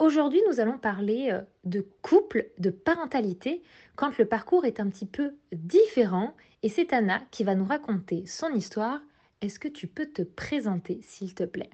Aujourd'hui, nous allons parler euh, de couple, de parentalité, quand le parcours est un petit peu différent. Et c'est Anna qui va nous raconter son histoire. Est-ce que tu peux te présenter, s'il te plaît?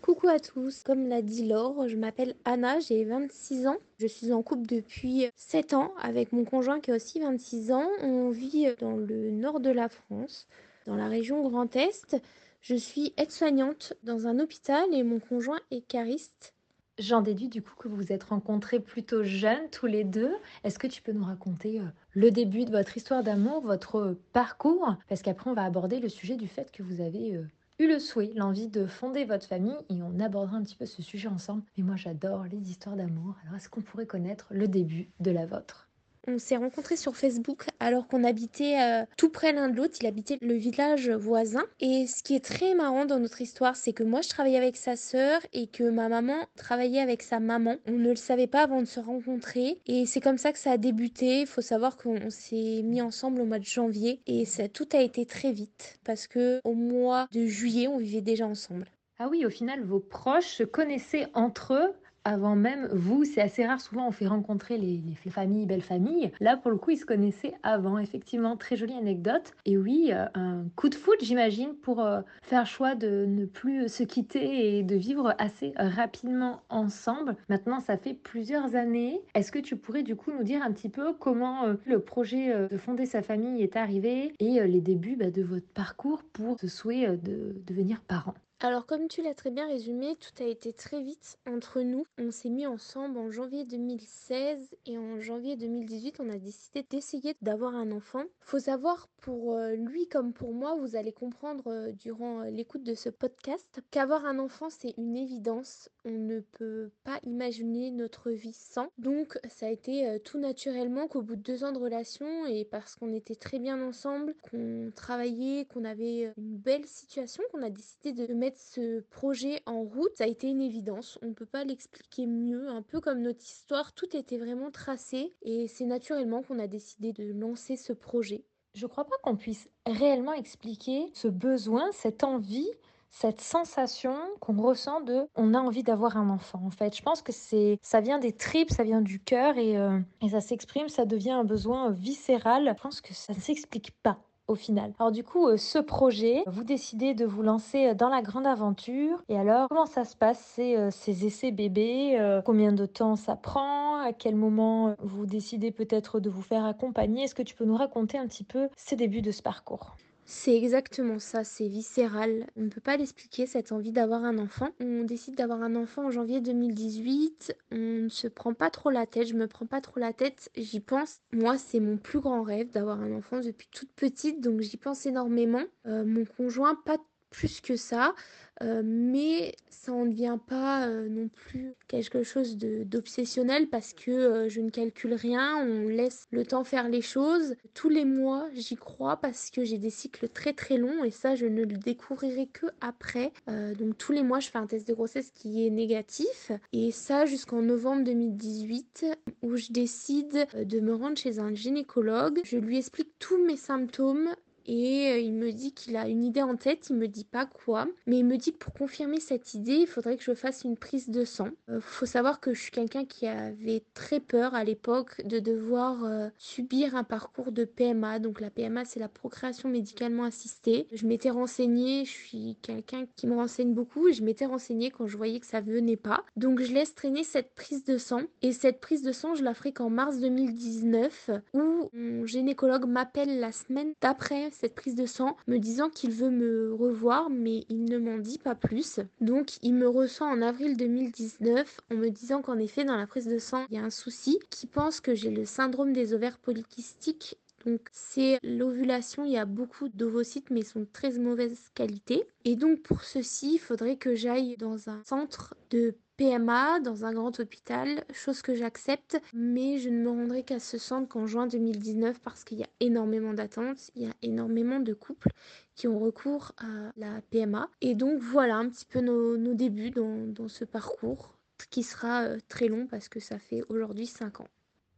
Coucou à tous, comme l'a dit Laure, je m'appelle Anna, j'ai 26 ans. Je suis en couple depuis 7 ans avec mon conjoint qui a aussi 26 ans. On vit dans le nord de la France, dans la région Grand Est. Je suis aide-soignante dans un hôpital et mon conjoint est cariste. J'en déduis du coup que vous vous êtes rencontrés plutôt jeunes tous les deux. Est-ce que tu peux nous raconter euh, le début de votre histoire d'amour, votre parcours? Parce qu'après on va aborder le sujet du fait que vous avez euh, eu le souhait, l'envie de fonder votre famille et on abordera un petit peu ce sujet ensemble. Mais moi j'adore les histoires d'amour. Alors est-ce qu'on pourrait connaître le début de la vôtre? On s'est rencontrés sur Facebook alors qu'on habitait euh, tout près l'un de l'autre. Il habitait le village voisin. Et ce qui est très marrant dans notre histoire, c'est que moi je travaillais avec sa sœur et que ma maman travaillait avec sa maman. On ne le savait pas avant de se rencontrer. Et c'est comme ça que ça a débuté. Il faut savoir qu'on s'est mis ensemble au mois de janvier et ça, tout a été très vite parce que au mois de juillet, on vivait déjà ensemble. Ah oui, au final, vos proches se connaissaient entre eux avant même vous. C'est assez rare, souvent on fait rencontrer les, familles, belles familles. Là, pour le coup, ils se connaissaient avant. Effectivement, très jolie anecdote. Et oui, euh, un coup de foot, j'imagine, pour euh, faire choix de ne plus se quitter et de vivre assez rapidement ensemble. Maintenant, ça fait plusieurs années. Est-ce que tu pourrais du coup nous dire un petit peu comment euh, le projet de fonder sa famille est arrivé et les débuts bah, de votre parcours pour ce souhait de devenir parent? Alors comme tu l'as très bien résumé, tout a été très vite entre nous. On s'est mis ensemble en janvier 2016 et en janvier 2018, on a décidé d'essayer d'avoir un enfant. Faut savoir pour euh, lui comme pour moi, vous allez comprendre euh, durant euh, l'écoute de ce podcast qu'avoir un enfant c'est une évidence. On ne peut pas imaginer notre vie sans. Donc ça a été tout naturellement qu'au bout de deux ans de relation et parce qu'on était très bien ensemble, qu'on travaillait, qu'on avait une belle situation, qu'on a décidé de mettre ce projet en route, ça a été une évidence. On ne peut pas l'expliquer mieux. Un peu comme notre histoire, tout était vraiment tracé et c'est naturellement qu'on a décidé de lancer ce projet. Je crois pas qu'on puisse réellement expliquer ce besoin, cette envie cette sensation qu'on ressent de on a envie d'avoir un enfant en fait je pense que c'est ça vient des tripes ça vient du cœur et, euh, et ça s'exprime ça devient un besoin viscéral je pense que ça ne s'explique pas au final. Alors du coup, euh, ce projet, vous décidez de vous lancer euh, dans la grande aventure. Et alors, comment ça se passe ces, euh, ces essais bébés Combien de temps ça prend À quel moment vous décidez peut-être de vous faire accompagner? Est-ce que tu peux nous raconter un petit peu ces débuts de ce parcours? C'est exactement ça, c'est viscéral. On ne peut pas l'expliquer, cette envie d'avoir un enfant. On décide d'avoir un enfant en janvier 2018. On ne se prend pas trop la tête, je me prends pas trop la tête. J'y pense. Moi, c'est mon plus grand rêve d'avoir un enfant depuis toute petite, donc j'y pense énormément. Euh, mon conjoint, pas plus que ça. Euh, mais ça en devient pas euh, non plus quelque chose d'obsessionnel parce que euh, je ne calcule rien, on laisse le temps faire les choses. Tous les mois, j'y crois parce que j'ai des cycles très très longs et ça, je ne le découvrirai que après. donc tous les mois, je fais un test de grossesse qui est négatif et ça jusqu'en novembre 2018 où je décide de me rendre chez un gynécologue. Je lui explique tous mes symptômes et euh, il me dit qu'il a une idée en tête, il me dit pas quoi, mais il me dit que pour confirmer cette idée, il faudrait que je fasse une prise de sang. Euh, faut savoir que je suis quelqu'un qui avait très peur à l'époque de devoir euh, subir un parcours de PMA. Donc la PMA, c'est la procréation médicalement assistée. Je m'étais renseignée, je suis quelqu'un qui me renseigne beaucoup et je m'étais renseignée quand je voyais que ça venait pas. Donc je laisse traîner cette prise de sang et cette prise de sang, je la ferai qu'en mars 2019 où mon gynécologue m'appelle la semaine d'après cette prise de sang, me disant qu'il veut me revoir, mais il ne m'en dit pas plus. Donc il me ressent en avril 2019 en me disant qu'en effet dans la prise de sang il y a un souci, qui pense que j'ai le syndrome des ovaires polykystiques donc c'est l'ovulation, il y a beaucoup d'ovocytes mais ils sont très mauvaise qualité. Et donc pour ceci, il faudrait que j'aille dans un centre de PMA dans un grand hôpital, chose que j'accepte, mais je ne me rendrai qu'à ce centre qu'en juin 2019 parce qu'il y a énormément d'attentes, il y a énormément de couples qui ont recours à la PMA. Et donc voilà un petit peu nos, débuts dans, dans ce parcours qui sera euh, très long parce que ça fait aujourd'hui 5 ans.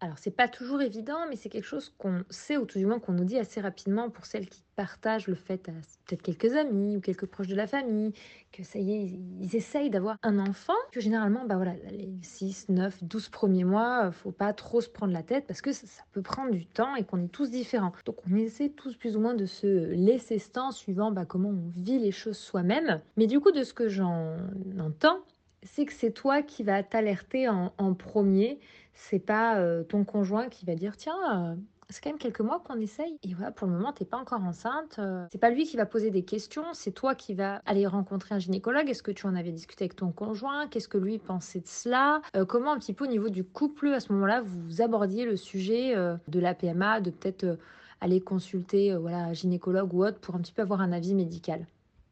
Alors, c'est pas toujours évident, mais c'est quelque chose qu'on sait, ou tout du moins qu'on nous dit assez rapidement pour celles qui partagent le fait à peut-être quelques amis ou quelques proches de la famille, que ça y est, ils essayent d'avoir un enfant, que généralement, bah voilà, les 6, 9, 12 premiers mois, faut pas trop se prendre la tête parce que ça, peut prendre du temps et qu'on est tous différents. Donc, on essaie tous plus ou moins de se laisser ce temps suivant bah, comment on vit les choses soi-même. Mais du coup, de ce que j'en entends, c'est que c'est toi qui vas t'alerter en premier c'est pas euh, ton conjoint qui va dire tiens, euh, c'est quand même quelques mois qu'on essaye. Et voilà, pour le moment, t'es pas encore enceinte. Euh. c'est pas lui qui va poser des questions, c'est toi qui vas aller rencontrer un gynécologue. Est-ce que tu en avais discuté avec ton conjoint? Qu'est-ce que lui pensait de cela? Comment un petit peu au niveau du couple, à ce moment-là, vous abordiez le sujet de la PMA, de peut-être aller consulter voilà, un gynécologue ou autre pour un petit peu avoir un avis médical?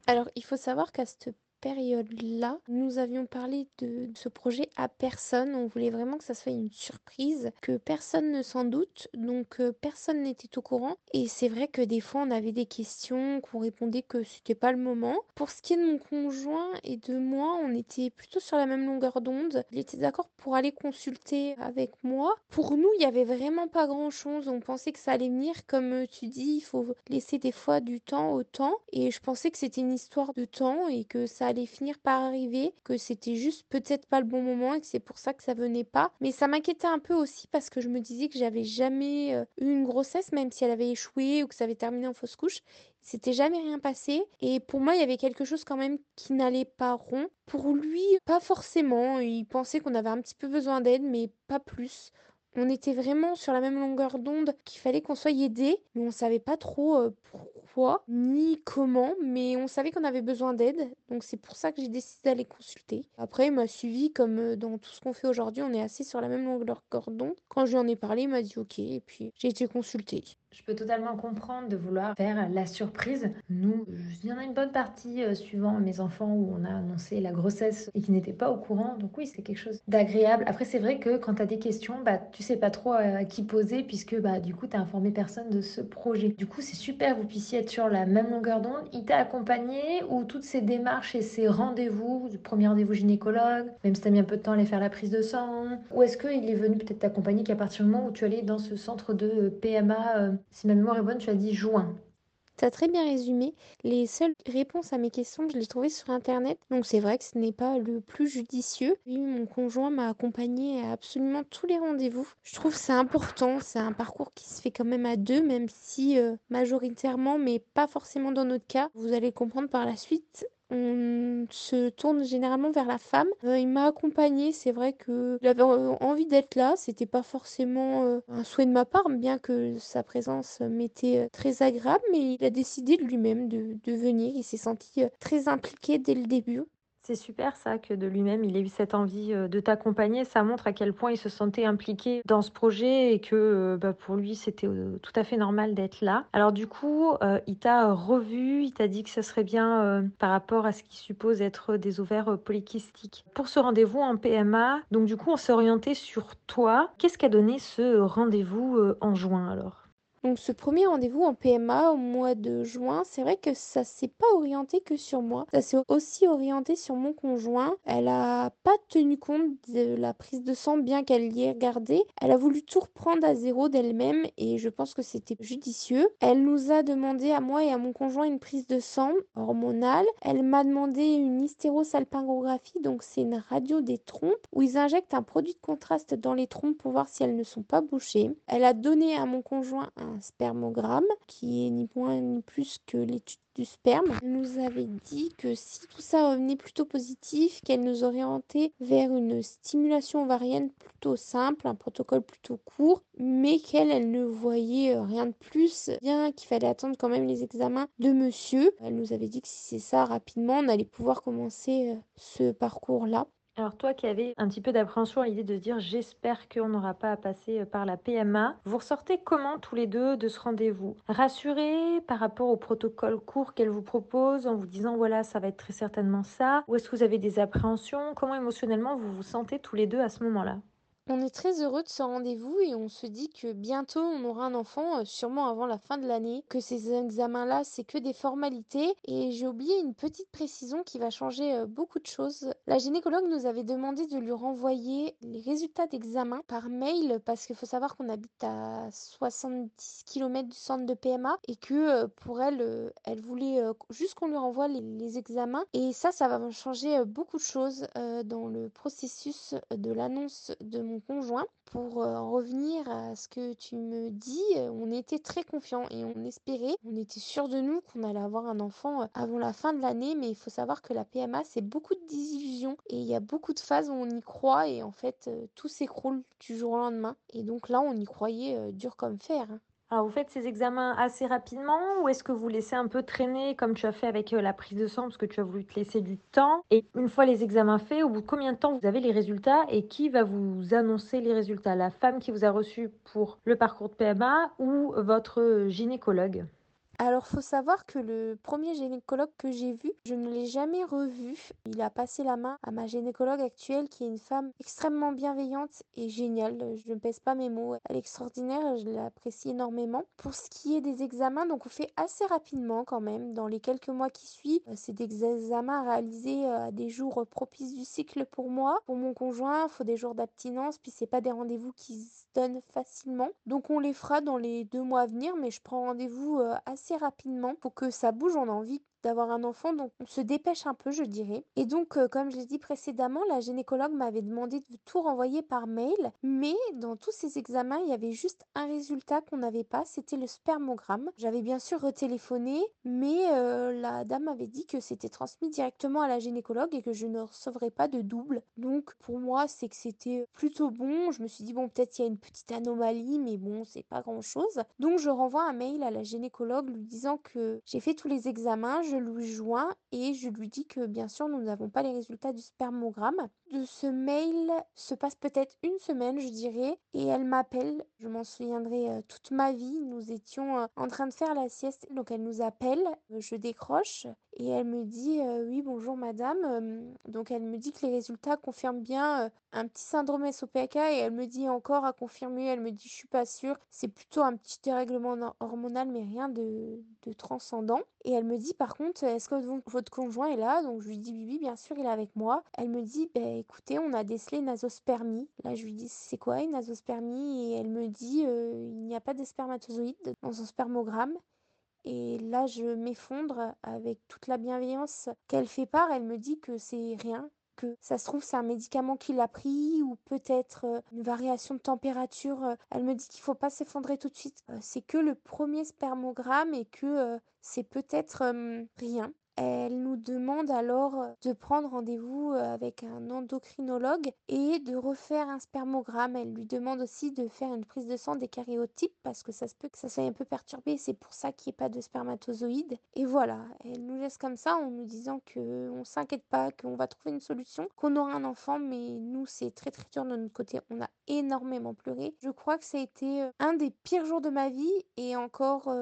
Alors, il faut savoir qu'à cette période-là, nous avions parlé de ce projet à personne. On voulait vraiment que ça soit une surprise, que personne ne s'en doute, donc euh, personne n'était au courant. Et c'est vrai que des fois, on avait des questions, qu'on répondait que c'était pas le moment. Pour ce qui est de mon conjoint et de moi, on était plutôt sur la même longueur d'onde. Il était d'accord pour aller consulter avec moi. Pour nous, il y avait vraiment pas grand-chose. On pensait que ça allait venir, comme tu dis, il faut laisser des fois du temps au temps. Et je pensais que c'était une histoire de temps et que ça finir par arriver, que c'était juste peut-être pas le bon moment et que c'est pour ça que ça venait pas. Mais ça m'inquiétait un peu aussi parce que je me disais que j'avais jamais euh, eu une grossesse, même si elle avait échoué ou que ça avait terminé en fausse couche. C'était jamais rien passé. Et pour moi, il y avait quelque chose quand même qui n'allait pas rond. Pour lui, pas forcément. Il pensait qu'on avait un petit peu besoin d'aide, mais pas plus. On était vraiment sur la même longueur d'onde qu'il fallait qu'on soit aidé, mais on savait pas trop euh, ni comment, mais on savait qu'on avait besoin d'aide, donc c'est pour ça que j'ai décidé d'aller consulter. Après, il m'a suivi comme euh, dans tout ce qu'on fait aujourd'hui, on est assez sur la même longueur d'onde. Quand je lui en ai parlé, il m'a dit ok, et puis j'ai été consultée. Je peux totalement comprendre de vouloir faire la surprise. Nous, il y en a une bonne partie euh, suivant mes enfants où on a annoncé la grossesse et qui n'étaient pas au courant. Donc oui, c'est quelque chose d'agréable. Après, c'est vrai que quand tu as des questions, bah, tu sais pas trop à qui poser puisque bah, du coup, tu as informé personne de ce projet. Du coup, c'est super vous puissiez être sur la même longueur d'onde. Il t'a accompagné ou toutes ces démarches et ces rendez-vous, premier rendez-vous gynécologue, même si tu as mis un peu de temps à aller faire la prise de sang, ou est-ce qu'il est venu peut-être t'accompagner qu'à partir du moment où tu allais dans ce centre de PMA euh, si ma mémoire est bonne, tu as dit juin? Tu as très bien résumé. Les seules réponses à mes questions, je les trouvées sur Internet. Donc c'est vrai que ce n'est pas le plus judicieux. mon conjoint m'a accompagné à absolument tous les rendez-vous. Je trouve c'est important. C'est un parcours qui se fait quand même à deux, même si euh, majoritairement, mais pas forcément dans notre cas. Vous allez comprendre par la suite on se tourne généralement vers la femme. Euh, il m'a accompagné, c'est vrai qu'il avait euh, envie d'être là, c'était pas forcément euh, un souhait de ma part, bien que sa présence m'était très agréable, mais il a décidé de lui-même de, de venir, il s'est senti très impliqué dès le début. C'est super ça que de lui-même il ait eu cette envie euh, de t'accompagner. Ça montre à quel point il se sentait impliqué dans ce projet et que euh, bah, pour lui c'était euh, tout à fait normal d'être là. Alors du coup, il t'a revu, il t'a dit que ça serait bien par rapport à ce qui suppose être des ovaires polykystiques. Pour ce rendez-vous en PMA, donc du coup on s'est orienté sur toi. Qu'est-ce qu'a donné ce rendez-vous en juin alors? Donc ce premier rendez-vous en PMA au mois de juin, c'est vrai que ça s'est pas orienté que sur moi. Ça s'est aussi orienté sur mon conjoint. Elle a pas tenu compte de la prise de sang bien qu'elle y ait regardé. Elle a voulu tout reprendre à zéro d'elle-même et je pense que c'était judicieux. Elle nous a demandé à moi et à mon conjoint une prise de sang hormonale. Elle m'a demandé une hystérosalpingographie, donc c'est une radio des trompes où ils injectent un produit de contraste dans les trompes pour voir si elles ne sont pas bouchées. Elle a donné à mon conjoint un un spermogramme qui est ni moins ni plus que l'étude du sperme. Elle nous avait dit que si tout ça revenait plutôt positif, qu'elle nous orientait vers une stimulation ovarienne plutôt simple, un protocole plutôt court, mais qu'elle, elle ne voyait rien de plus, bien qu'il fallait attendre quand même les examens de monsieur. Elle nous avait dit que si c'est ça rapidement, on allait pouvoir commencer euh, ce parcours-là. Alors toi qui avais un petit peu d'appréhension à l'idée de se dire j'espère qu'on n'aura pas à passer euh, par la PMA, vous ressortez comment tous les deux de ce rendez-vous? Rassurés par rapport au protocole court qu'elle vous propose en vous disant voilà ça va être très certainement ça? Ou est-ce que vous avez des appréhensions? Comment émotionnellement vous vous sentez tous les deux à ce moment-là? On est très heureux de ce rendez-vous et on se dit que bientôt on aura un enfant, euh, sûrement avant la fin de l'année, que ces examens-là, c'est que des formalités. Et j'ai oublié une petite précision qui va changer euh, beaucoup de choses. La gynécologue nous avait demandé de lui renvoyer les résultats d'examen par mail parce qu'il faut savoir qu'on habite à 70 km du centre de PMA et que euh, pour elle, elle voulait juste qu'on lui renvoie les, les, examens. Et ça, ça va changer beaucoup de choses dans le processus de l'annonce de mon conjoint. Pour euh, en revenir à ce que tu me dis, euh, on était très confiants et on espérait, on était sûr de nous qu'on allait avoir un enfant euh, avant la fin de l'année, mais il faut savoir que la PMA, c'est beaucoup de désillusions et il y a beaucoup de phases où on y croit et en fait, tout s'écroule du jour au lendemain. Et donc là, on y croyait dur comme fer. Alors, vous faites ces examens assez rapidement ou est-ce que vous laissez un peu traîner comme tu as fait avec euh, la prise de sang parce que tu as voulu te laisser du temps? Et une fois les examens faits, au bout de combien de temps vous avez les résultats et qui va vous annoncer les résultats? La femme qui vous a reçu pour le parcours de PMA ou votre gynécologue? Alors, faut savoir que le premier gynécologue que j'ai vu, je ne l'ai jamais revu. Il a passé la main à ma gynécologue actuelle, qui est une femme extrêmement bienveillante et géniale. Je ne pèse pas mes mots. Elle est extraordinaire, je l'apprécie énormément. Pour ce qui est des examens, donc on fait assez rapidement quand même. Dans les quelques mois qui suivent, euh, c'est des examens réalisés euh, à des jours propices du cycle pour moi. Pour mon conjoint, il faut des jours d'abstinence, puis c'est pas des rendez-vous qui se donnent facilement. Donc on les fera dans les deux mois à venir, mais je prends rendez-vous euh, assez rapidement pour que ça bouge. On a envie d'avoir un enfant, donc on se dépêche un peu, je dirais. Et donc, euh, comme je l'ai dit précédemment, la gynécologue m'avait demandé de tout renvoyer par mail, mais dans tous ces examens, il y avait juste un résultat qu'on n'avait pas, c'était le spermogramme. J'avais bien sûr retéléphoné, mais euh, la dame avait dit que c'était transmis directement à la gynécologue et que je ne recevrais pas de double. Donc, pour moi, c'est que c'était plutôt bon. Je me suis dit, bon, peut-être il y a une petite anomalie, mais bon, c'est pas grand-chose. Donc, je renvoie un mail à la gynécologue lui disant que j'ai fait tous les examens, je lui joins et je lui dis que bien sûr nous n'avons pas les résultats du spermogramme. De ce mail se passe peut-être une semaine je dirais et elle m'appelle, je m'en souviendrai euh, toute ma vie. Nous étions euh, en train de faire la sieste donc elle nous appelle, je décroche et elle me dit euh, oui bonjour madame. donc elle me dit que les résultats confirment bien un petit syndrome SOPK et elle me dit encore à confirmer, elle me dit je suis pas sûre, c'est plutôt un petit dérèglement hormonal mais rien de, de transcendant. Et elle me dit par contre, est-ce que votre conjoint est là? Donc je lui dis oui, bien sûr, il est avec moi. Elle me dit, bah, écoutez, on a décelé une azospermie. Là, je lui dis, c'est quoi une azospermie? Et elle me dit, euh, il n'y a pas de spermatozoïdes dans son spermogramme. Et là, je m'effondre avec toute la bienveillance qu'elle fait part. Elle me dit que c'est rien, que ça se trouve c'est un médicament qu'il a pris ou peut-être euh, une variation de température. Elle me dit qu'il faut pas s'effondrer tout de suite. Euh, c'est que le premier spermogramme et que c'est peut-être rien. Elle nous demande alors euh, de prendre rendez-vous euh, avec un endocrinologue et de refaire un spermogramme. Elle lui demande aussi de faire une prise de sang des karyotypes parce que ça se peut que ça soit un peu perturbé. C'est pour ça qu'il n'y ait pas de spermatozoïdes. Et voilà, elle nous laisse comme ça en nous disant qu'on ne s'inquiète pas, qu'on va trouver une solution, qu'on aura un enfant. Mais nous, c'est très très dur de notre côté. On a énormément pleuré. Je crois que ça a été euh, un des pires jours de ma vie et encore,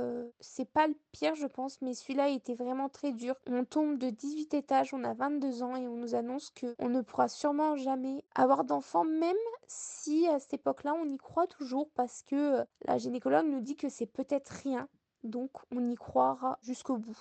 c'est pas le pire, je pense, mais celui-là était vraiment très dur. On tombe de 18 étages, on a 22 ans et on nous annonce qu'on ne pourra sûrement jamais avoir d'enfants, même si à cette époque-là, on y croit toujours parce que euh, la gynécologue nous dit que c'est peut-être rien. Donc on y croira jusqu'au bout.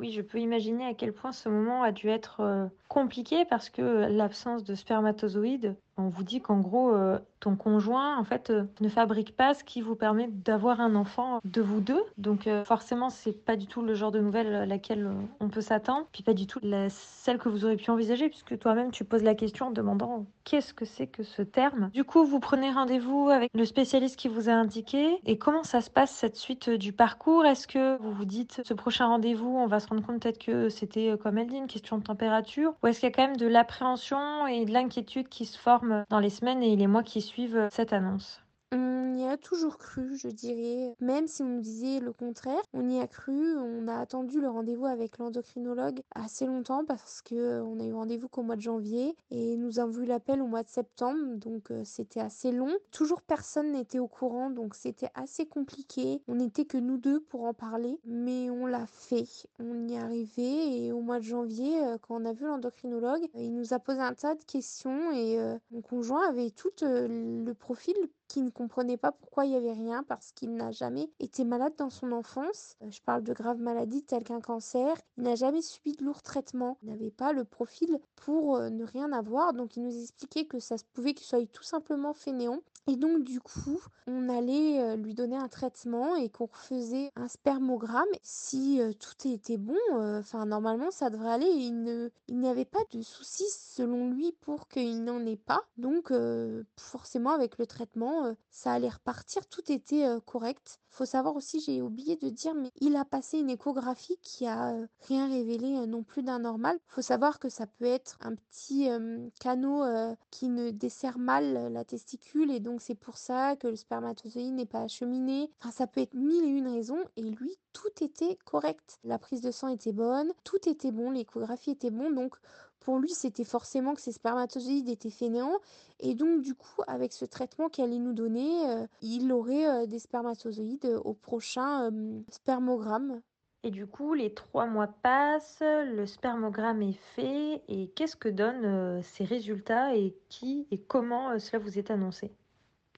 Oui, je peux imaginer à quel point ce moment a dû être euh, compliqué parce que l'absence de spermatozoïdes on vous dit qu'en gros, euh, ton conjoint, en fait, euh, ne fabrique pas ce qui vous permet d'avoir un enfant de vous deux. Donc, euh, forcément, c'est pas du tout le genre de nouvelle à laquelle on peut s'attendre. Puis, pas du tout celle que vous auriez pu envisager, puisque toi-même, tu poses la question en demandant qu'est-ce que c'est que ce terme. Du coup, vous prenez rendez-vous avec le spécialiste qui vous a indiqué. Et comment ça se passe, cette suite du parcours? Est-ce que vous vous dites, ce prochain rendez-vous, on va se rendre compte peut-être que c'était, comme elle dit, une question de température? Ou est-ce qu'il y a quand même de l'appréhension et de l'inquiétude qui se forment dans les semaines et les mois qui suivent cette annonce. On y a toujours cru, je dirais, même si on nous disait le contraire, on y a cru. On a attendu le rendez-vous avec l'endocrinologue assez longtemps parce que on a eu rendez-vous qu'au mois de janvier et nous avons vu l'appel au mois de septembre, donc euh, c'était assez long. Toujours personne n'était au courant, donc c'était assez compliqué. On n'était que nous deux pour en parler, mais on l'a fait. On y est arrivé et au mois de janvier, euh, quand on a vu l'endocrinologue, il nous a posé un tas de questions et euh, mon conjoint avait tout le profil qui ne comprenait pas pourquoi il y avait rien parce qu'il n'a jamais été malade dans son enfance. Euh, je parle de graves maladies telles qu'un cancer. Il n'a jamais subi de lourds traitements. Il n'avait pas le profil pour euh, ne rien avoir. Donc il nous expliquait que ça se pouvait qu'il soit tout simplement fainéant. Et donc du coup, on allait euh, lui donner un traitement et qu'on refaisait un spermogramme. Si tout était bon, enfin normalement ça devrait aller. Il ne, il n'y avait pas de soucis selon lui pour qu'il n'en ait pas. Donc forcément avec le traitement, euh, ça allait repartir, tout était euh, correct. Faut savoir aussi, j'ai oublié de dire, mais il a passé une échographie qui a euh, rien révélé non plus d'anormal. Faut savoir que ça peut être un petit canot qui ne dessert mal la testicule et donc c'est pour ça que le spermatozoïde n'est pas acheminé. Enfin, ça peut être mille et une raisons et lui, tout était correct. La prise de sang était bonne, tout était bon, l'échographie était bon, donc pour lui, c'était forcément que ses spermatozoïdes étaient fainéants. Et donc, du coup, avec ce traitement qu'elle allait nous donner, euh, il aurait euh, des spermatozoïdes au prochain euh, spermogramme. Et du coup, les trois mois passent, le spermogramme est fait. Et qu'est-ce que donnent ces résultats et qui et comment cela vous est annoncé?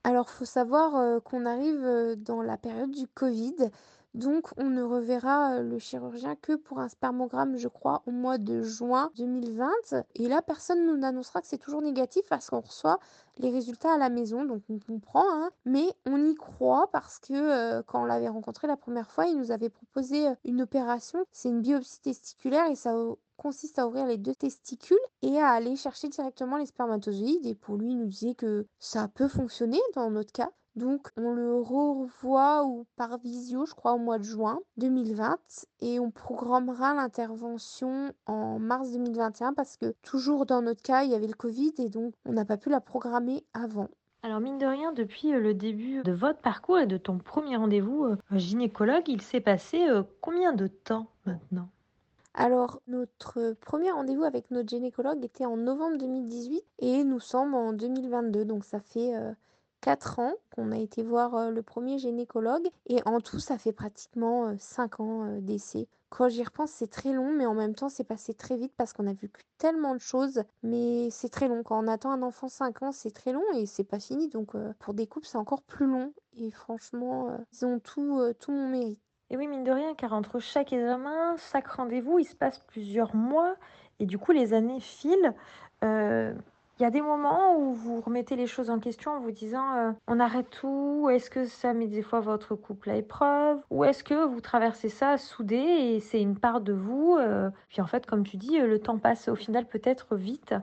Alors, faut savoir qu'on arrive dans la période du Covid. Donc, on ne reverra le chirurgien que pour un spermogramme, je crois, au mois de juin 2020. Et là, personne nous annoncera que c'est toujours négatif parce qu'on reçoit les résultats à la maison. Donc, on comprend, hein. mais on y croit parce que quand on l'avait rencontré la première fois, il nous avait proposé une opération. C'est une biopsie testiculaire et ça consiste à ouvrir les deux testicules et à aller chercher directement les spermatozoïdes. Et pour lui, il nous disait que ça peut fonctionner dans notre cas. Donc on le revoit ou par visio, je crois, au mois de juin 2020 et on programmera l'intervention en mars 2021 parce que toujours dans notre cas, il y avait le Covid et donc on n'a pas pu la programmer avant. Alors mine de rien, depuis euh, le début de votre parcours et de ton premier rendez-vous euh, gynécologue, il s'est passé euh, combien de temps maintenant? Alors, notre premier rendez-vous avec notre gynécologue était en novembre 2018 et nous sommes en 2022, donc ça fait 4 ans qu'on a été voir le premier gynécologue et en tout ça fait pratiquement 5 ans d'essai. Quand j'y repense c'est très long mais en même temps c'est passé très vite parce qu'on a vu tellement de choses mais c'est très long. Quand on attend un enfant 5 ans c'est très long et c'est pas fini donc pour des couples c'est encore plus long et franchement ils ont tout, tout mon mérite. Et oui mine de rien car entre chaque examen, chaque rendez-vous il se passe plusieurs mois et du coup les années filent. Il y a des moments où vous remettez les choses en question en vous disant euh, on arrête tout, est-ce que ça met des fois votre couple à épreuve ou est-ce que vous traversez ça soudé et c'est une part de vous euh, Puis en fait, comme tu dis, le temps passe au final peut-être vite.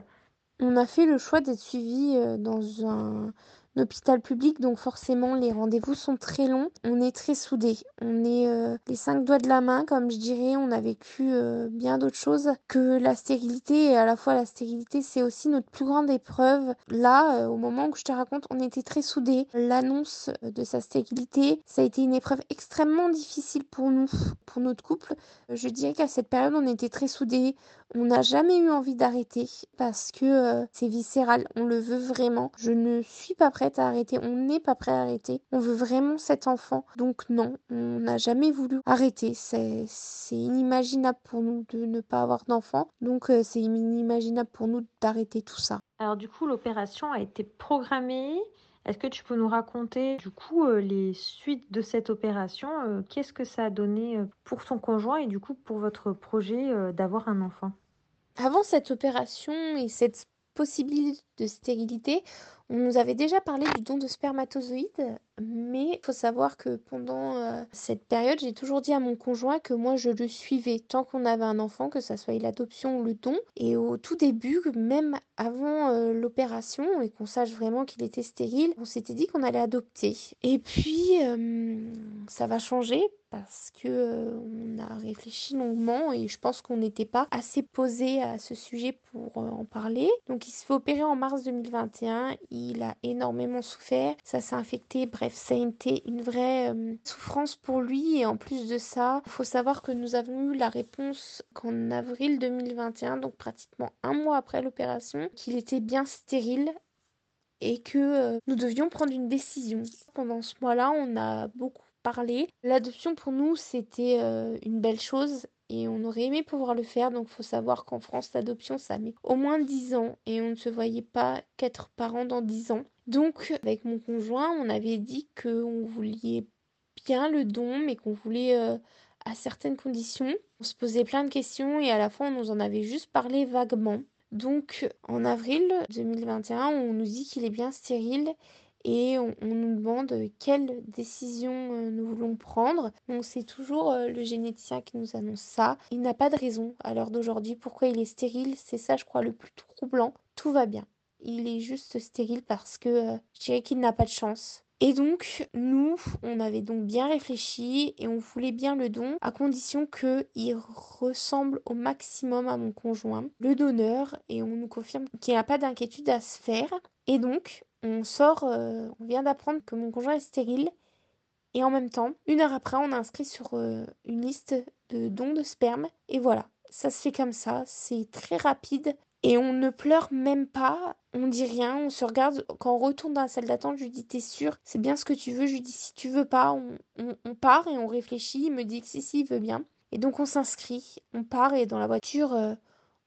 On a fait le choix d'être suivi euh, dans un hôpital public, donc forcément les rendez-vous sont très longs. On est très soudés. On est euh, les cinq doigts de la main, comme je dirais. On a vécu euh, bien d'autres choses que la stérilité. Et à la fois, la stérilité, c'est aussi notre plus grande épreuve. Là, euh, au moment où je te raconte, on était très soudés. L'annonce de sa stérilité, ça a été une épreuve extrêmement difficile pour nous, pour notre couple. Je dirais qu'à cette période, on était très soudés. On n'a jamais eu envie d'arrêter parce que c'est viscéral. On le veut vraiment. Je ne suis pas prête à arrêter, on n'est pas prêt à arrêter. On veut vraiment cet enfant. Donc non, on n'a jamais voulu arrêter. C'est inimaginable pour nous de ne pas avoir d'enfant. Donc euh, c'est inimaginable pour nous d'arrêter tout ça. Alors du coup, l'opération a été programmée. Est-ce que tu peux nous raconter du coup euh, les suites de cette opération euh, Qu'est-ce que ça a donné pour ton conjoint et du coup pour votre projet d'avoir un enfant? Avant cette opération et cette possibilité de stérilité, on nous avait déjà parlé du don de spermatozoïdes, mais il faut savoir que pendant euh, cette période, j'ai toujours dit à mon conjoint que moi je le suivais tant qu'on avait un enfant, que ça soit l'adoption ou le don. Et au tout début, même avant euh, l'opération et qu'on sache vraiment qu'il était stérile, on s'était dit qu'on allait adopter. Et puis euh, ça va changer parce que on a réfléchi longuement et je pense qu'on n'était pas assez posé à ce sujet pour en parler. Donc il se fait opérer en mars 2021 il a énormément souffert, ça s'est infecté, bref, ça a été une vraie euh, souffrance pour lui. Et en plus de ça, il faut savoir que nous avons eu la réponse qu'en avril 2021, donc pratiquement un mois après l'opération, qu'il était bien stérile et que euh, nous devions prendre une décision. Pendant ce mois-là, on a beaucoup parlé. L'adoption pour nous, c'était euh, une belle chose et on aurait aimé pouvoir le faire. Donc, faut savoir qu'en France, l'adoption, ça met au moins 10 ans et on ne se voyait pas qu'être parents dans 10 ans. Donc, avec mon conjoint, on avait dit qu'on voulait bien le don, mais qu'on voulait euh, à certaines conditions. On se posait plein de questions et à la fin, on nous en avait juste parlé vaguement. Donc, en avril 2021, on nous dit qu'il est bien stérile et on, nous demande quelle décision euh, nous voulons prendre. Donc c'est toujours euh, le généticien qui nous annonce ça. Il n'a pas de raison à l'heure d'aujourd'hui pourquoi il est stérile. C'est ça, je crois, le plus troublant. Tout va bien. Il est juste stérile parce que euh, je dirais qu'il n'a pas de chance. Et donc, nous, on avait donc bien réfléchi et on voulait bien le don à condition qu'il ressemble au maximum à mon conjoint, le donneur, et on nous confirme qu'il n'y a pas d'inquiétude à se faire. Et donc, on sort, euh, on vient d'apprendre que mon conjoint est stérile. Et en même temps, une heure après, on a inscrit sur euh, une liste de dons de sperme. Et voilà, ça se fait comme ça. C'est très rapide. Et on ne pleure même pas, on dit rien, on se regarde. Quand on retourne dans la salle d'attente, je lui dis T'es sûr C'est bien ce que tu veux? Je lui dis Si tu veux pas, on, part et on réfléchit. Il me dit que si, si, il veut bien. Et donc on s'inscrit, on part et dans la voiture, euh,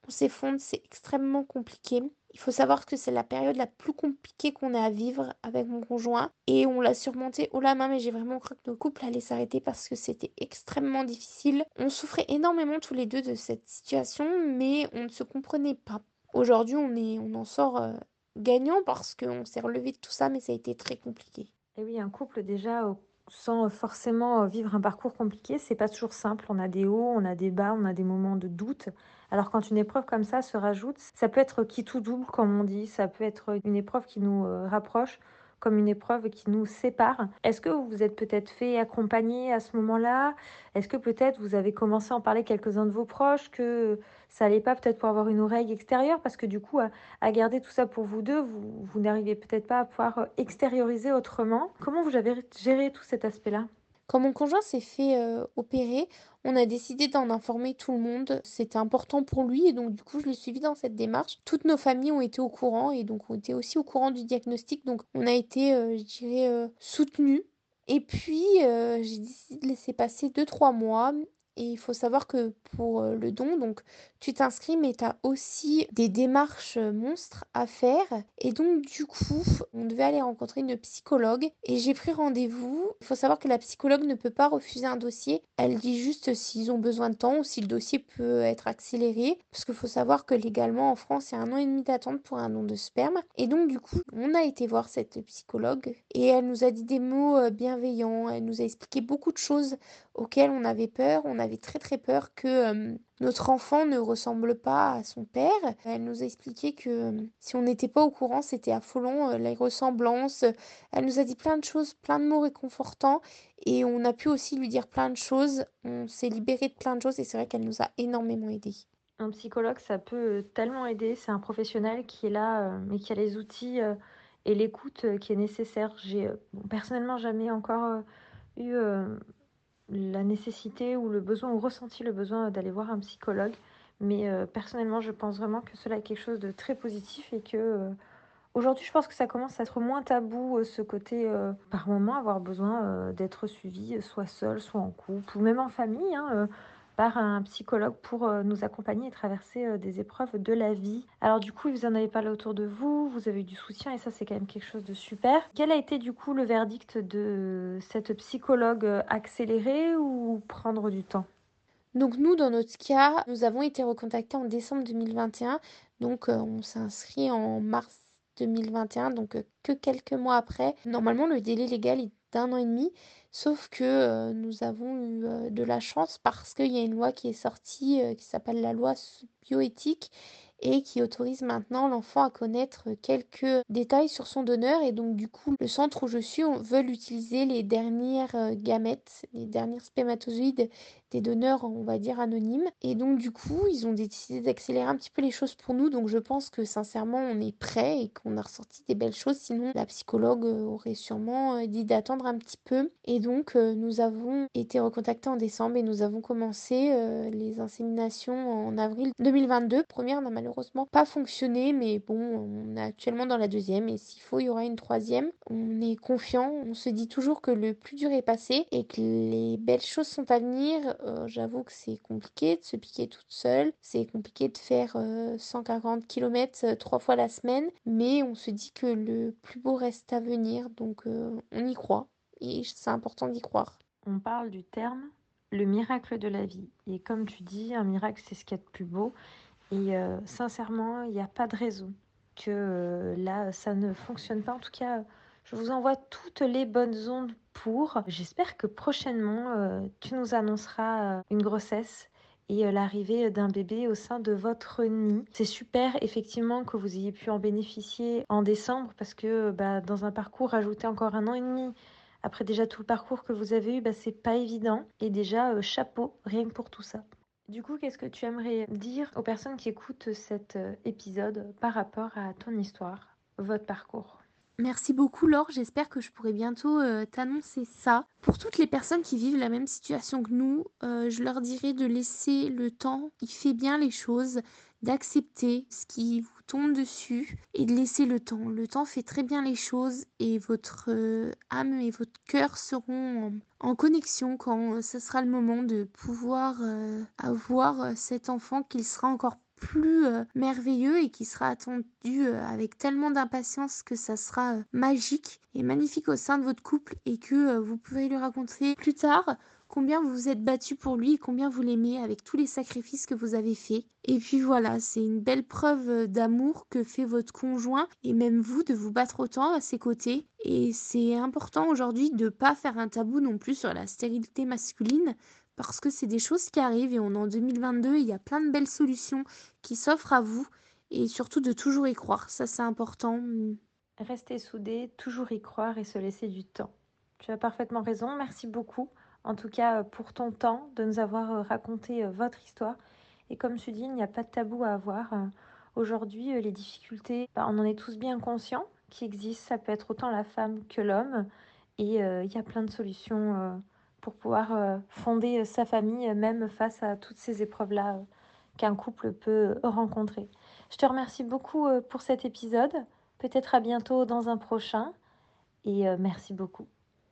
on s'effondre. C'est extrêmement compliqué. Il faut savoir que c'est la période la plus compliquée qu'on a à vivre avec mon conjoint et on l'a surmonté haut la main mais j'ai vraiment cru que nos couples allaient s'arrêter parce que c'était extrêmement difficile. On souffrait énormément tous les deux de cette situation mais on ne se comprenait pas. Aujourd'hui on, est, on en sort euh, gagnant parce qu'on s'est relevé de tout ça mais ça a été très compliqué. Et oui, un couple déjà sans forcément vivre un parcours compliqué, c'est pas toujours simple. On a des hauts, on a des bas, on a des moments de doute. Alors quand une épreuve comme ça se rajoute, ça peut être qui tout double, comme on dit, ça peut être une épreuve qui nous euh, rapproche, comme une épreuve qui nous sépare. Est-ce que vous vous êtes peut-être fait accompagner à ce moment-là? Est-ce que peut-être vous avez commencé à en parler quelques-uns de vos proches, que ça n'allait pas peut-être pour avoir une oreille extérieure? Parce que du coup, à, garder tout ça pour vous deux, vous, vous n'arrivez peut-être pas à pouvoir euh, extérioriser autrement. Comment vous avez géré tout cet aspect-là? Quand mon conjoint s'est fait euh, opérer, on a décidé d'en informer tout le monde. C'était important pour lui et donc du coup je l'ai suivi dans cette démarche. Toutes nos familles ont été au courant et donc ont été aussi au courant du diagnostic. Donc on a été, euh, je dirais, euh. Et puis j'ai décidé de laisser passer 2-3 mois et il faut savoir que pour le don, donc tu t'inscris, mais tu as aussi des démarches monstres à faire. Et donc, du coup, on devait aller rencontrer une psychologue et j'ai pris rendez-vous. Il faut savoir que la psychologue ne peut pas refuser un dossier. Elle dit juste s'ils ont besoin de temps ou si le dossier peut être accéléré. Parce qu'il faut savoir que légalement en France, il y a un an et demi d'attente pour un don de sperme. Et donc, du coup, on a été voir cette psychologue et elle nous a dit des mots bienveillants. Elle nous a expliqué beaucoup de choses auxquelles on avait peur. On avait très très peur que notre enfant ne ressemble pas à son père. Elle nous a expliqué que si on n'était pas au courant, c'était affolant, les ressemblances. Elle nous a dit plein de choses, plein de mots réconfortants et on a pu aussi lui dire plein de choses. On s'est libéré de plein de choses et c'est vrai qu'elle nous a énormément aidés. Un psychologue, ça peut tellement aider. C'est un professionnel qui est là, mais qui a les outils et l'écoute qui est nécessaire. J'ai personnellement jamais encore eu la nécessité ou le besoin, ou ressenti le besoin d'aller voir un psychologue. Mais euh, personnellement, je pense vraiment que cela est quelque chose de très positif et que euh, aujourd'hui, je pense que ça commence à être moins tabou euh, ce côté, par moment, avoir besoin d'être suivi, soit seul, soit en couple, ou même en famille. Hein, par un psychologue pour euh, nous accompagner et traverser euh, des épreuves de la vie. Alors du coup, vous en avez parlé autour de vous, vous avez eu du soutien et ça c'est quand même quelque chose de super. Quel a été du coup le verdict de cette psychologue euh, accélérée ou prendre du temps? Donc nous, dans notre cas, nous avons été recontactés en décembre 2021. Donc on s'est inscrit en mars 2021, donc que quelques mois après. Normalement, le délai légal est d'un an et demi. Sauf que nous avons eu de la chance parce qu'il y a une loi qui est sortie qui s'appelle la loi bioéthique et qui autorise maintenant l'enfant à connaître quelques détails sur son donneur. Et donc, du coup, le centre où je suis, on veut utiliser les dernières gamètes, les dernières spermatozoïdes des donneurs, on va dire, anonymes. Et donc, du coup, ils ont décidé d'accélérer un petit peu les choses pour nous. Donc, je pense que sincèrement, on est prêt et qu'on a ressorti des belles choses. Sinon, la psychologue euh, aurait sûrement euh, dit d'attendre un petit peu. Et donc, euh, nous avons été recontactés en décembre et nous avons commencé les inséminations en avril 2022. première n'a malheureusement pas fonctionné, mais bon, on est actuellement dans la deuxième et s'il faut, il y aura une troisième. On est confiant, on se dit toujours que le plus dur est passé et que les belles choses sont à venir. Euh, j'avoue que c'est compliqué de se piquer toute seule. C'est compliqué de faire 140 km euh, trois fois la semaine. Mais on se dit que le plus beau reste à venir. Donc euh, on y croit. Et c'est important d'y croire. On parle du terme le miracle de la vie. Et comme tu dis, un miracle, c'est ce qu'il y a de plus beau. Et sincèrement, il n'y a pas de raison que là, ça ne fonctionne pas. En tout cas, je vous envoie toutes les bonnes ondes pour. J'espère que prochainement, euh, tu nous annonceras euh, une grossesse et euh, l'arrivée d'un bébé au sein de votre nid. C'est super effectivement que vous ayez pu en bénéficier en décembre parce que bah, dans un parcours, ajouter encore un an et demi après déjà tout le parcours que vous avez eu, bah, c'est pas évident. Et déjà, chapeau, rien que pour tout ça. Du coup, qu'est-ce que tu aimerais dire aux personnes qui écoutent cet épisode par rapport à ton histoire, votre parcours? Merci beaucoup Laure, j'espère que je pourrai bientôt euh, t'annoncer ça. Pour toutes les personnes qui vivent la même situation que nous, euh, je leur dirais de laisser le temps, il fait bien les choses, d'accepter ce qui vous tombe dessus et de laisser le temps. Le temps fait très bien les choses et votre euh, âme et votre cœur seront en, connexion quand ce sera le moment de pouvoir avoir cet enfant qu'il sera encore plus euh, merveilleux et qui sera attendu euh, avec tellement d'impatience que ça sera euh, magique et magnifique au sein de votre couple et que vous pourrez lui raconter plus tard combien vous vous êtes battu pour lui et combien vous l'aimez avec tous les sacrifices que vous avez faits. Et puis voilà, c'est une belle preuve d'amour que fait votre conjoint et même vous de vous battre autant à ses côtés. Et c'est important aujourd'hui de ne pas faire un tabou non plus sur la stérilité masculine parce que c'est des choses qui arrivent et on est en 2022, il y a plein de belles solutions qui s'offrent à vous et surtout de toujours y croire, ça c'est important. Rester soudé, toujours y croire et se laisser du temps. Tu as parfaitement raison, merci beaucoup en tout cas pour ton temps de nous avoir euh, raconté euh, votre histoire. Et comme tu dis, il n'y a pas de tabou à avoir. Euh, aujourd'hui, les difficultés, bah, on en est tous bien conscients qui existent. Ça peut être autant la femme que l'homme. Et il y a plein de solutions pour pouvoir euh, fonder euh, sa famille, euh, même face à toutes ces épreuves-là qu'un couple peut rencontrer. Je te remercie beaucoup pour cet épisode. Peut-être à bientôt dans un prochain. Et merci beaucoup.